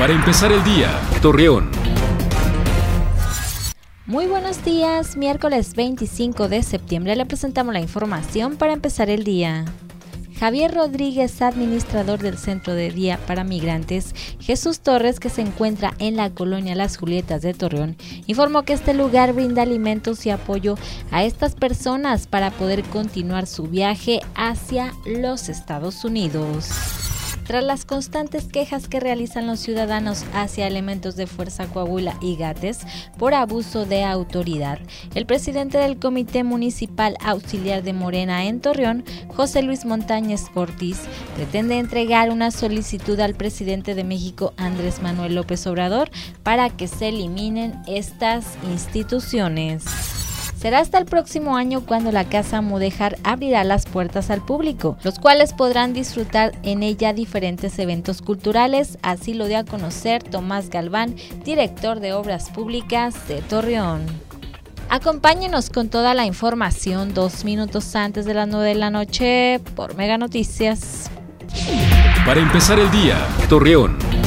Para empezar el día, Torreón. Muy buenos días, miércoles 25 de septiembre le presentamos la información para empezar el día. Javier Rodríguez, administrador del Centro de Día para Migrantes, Jesús Torres, que se encuentra en la colonia Las Julietas de Torreón, informó que este lugar brinda alimentos y apoyo a estas personas para poder continuar su viaje hacia los Estados Unidos. Tras las constantes quejas que realizan los ciudadanos hacia elementos de Fuerza Coahuila y Gates por abuso de autoridad, el presidente del Comité Municipal Auxiliar de Morena en Torreón, José Luis Montañez Ortiz, pretende entregar una solicitud al presidente de México, Andrés Manuel López Obrador, para que se eliminen estas instituciones. Será hasta el próximo año cuando la Casa Mudejar abrirá las puertas al público, los cuales podrán disfrutar en ella diferentes eventos culturales, así lo dio a conocer Tomás Galván, director de Obras Públicas de Torreón. Acompáñenos con toda la información dos minutos antes de las 9 de la noche por Mega Noticias. Para empezar el día, Torreón.